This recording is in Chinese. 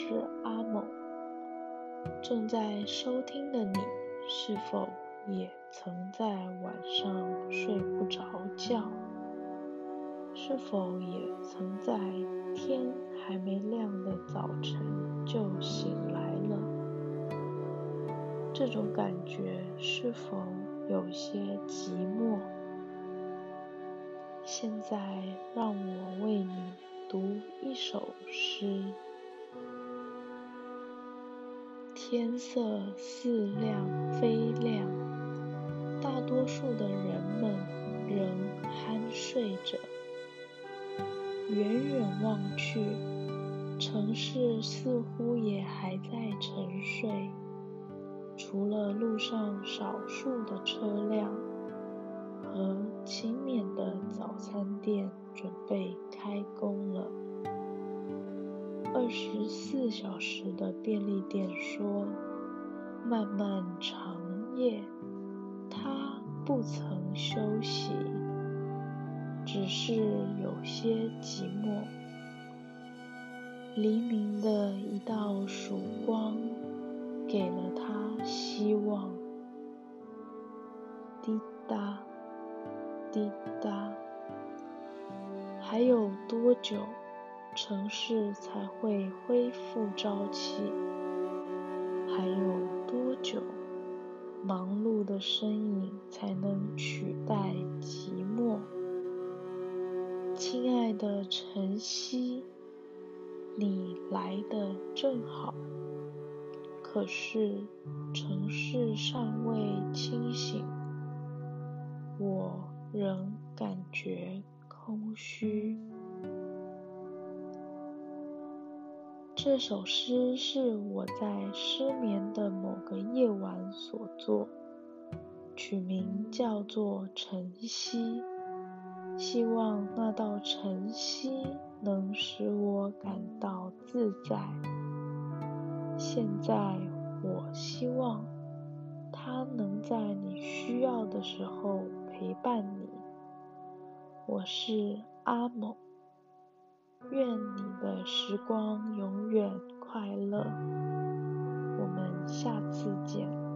是阿某正在收听的你，是否也曾在晚上睡不着觉？是否也曾在天还没亮的早晨就醒来了？这种感觉是否有些寂寞？现在，让我为你读一首诗。天色似亮非亮，大多数的人们仍酣睡着。远远望去，城市似乎也还在沉睡，除了路上少数的车辆和勤勉的早餐店准备开工了。二十四小时的便利店说：“漫漫长夜，他不曾休息，只是有些寂寞。黎明的一道曙光，给了他希望。滴答，滴答，还有多久？”城市才会恢复朝气？还有多久，忙碌的身影才能取代寂寞？亲爱的晨曦，你来的正好。可是城市尚未清醒，我仍感觉空虚。这首诗是我在失眠的某个夜晚所作，取名叫做《晨曦》，希望那道晨曦能使我感到自在。现在，我希望它能在你需要的时候陪伴你。我是阿猛。愿你的时光永远快乐。我们下次见。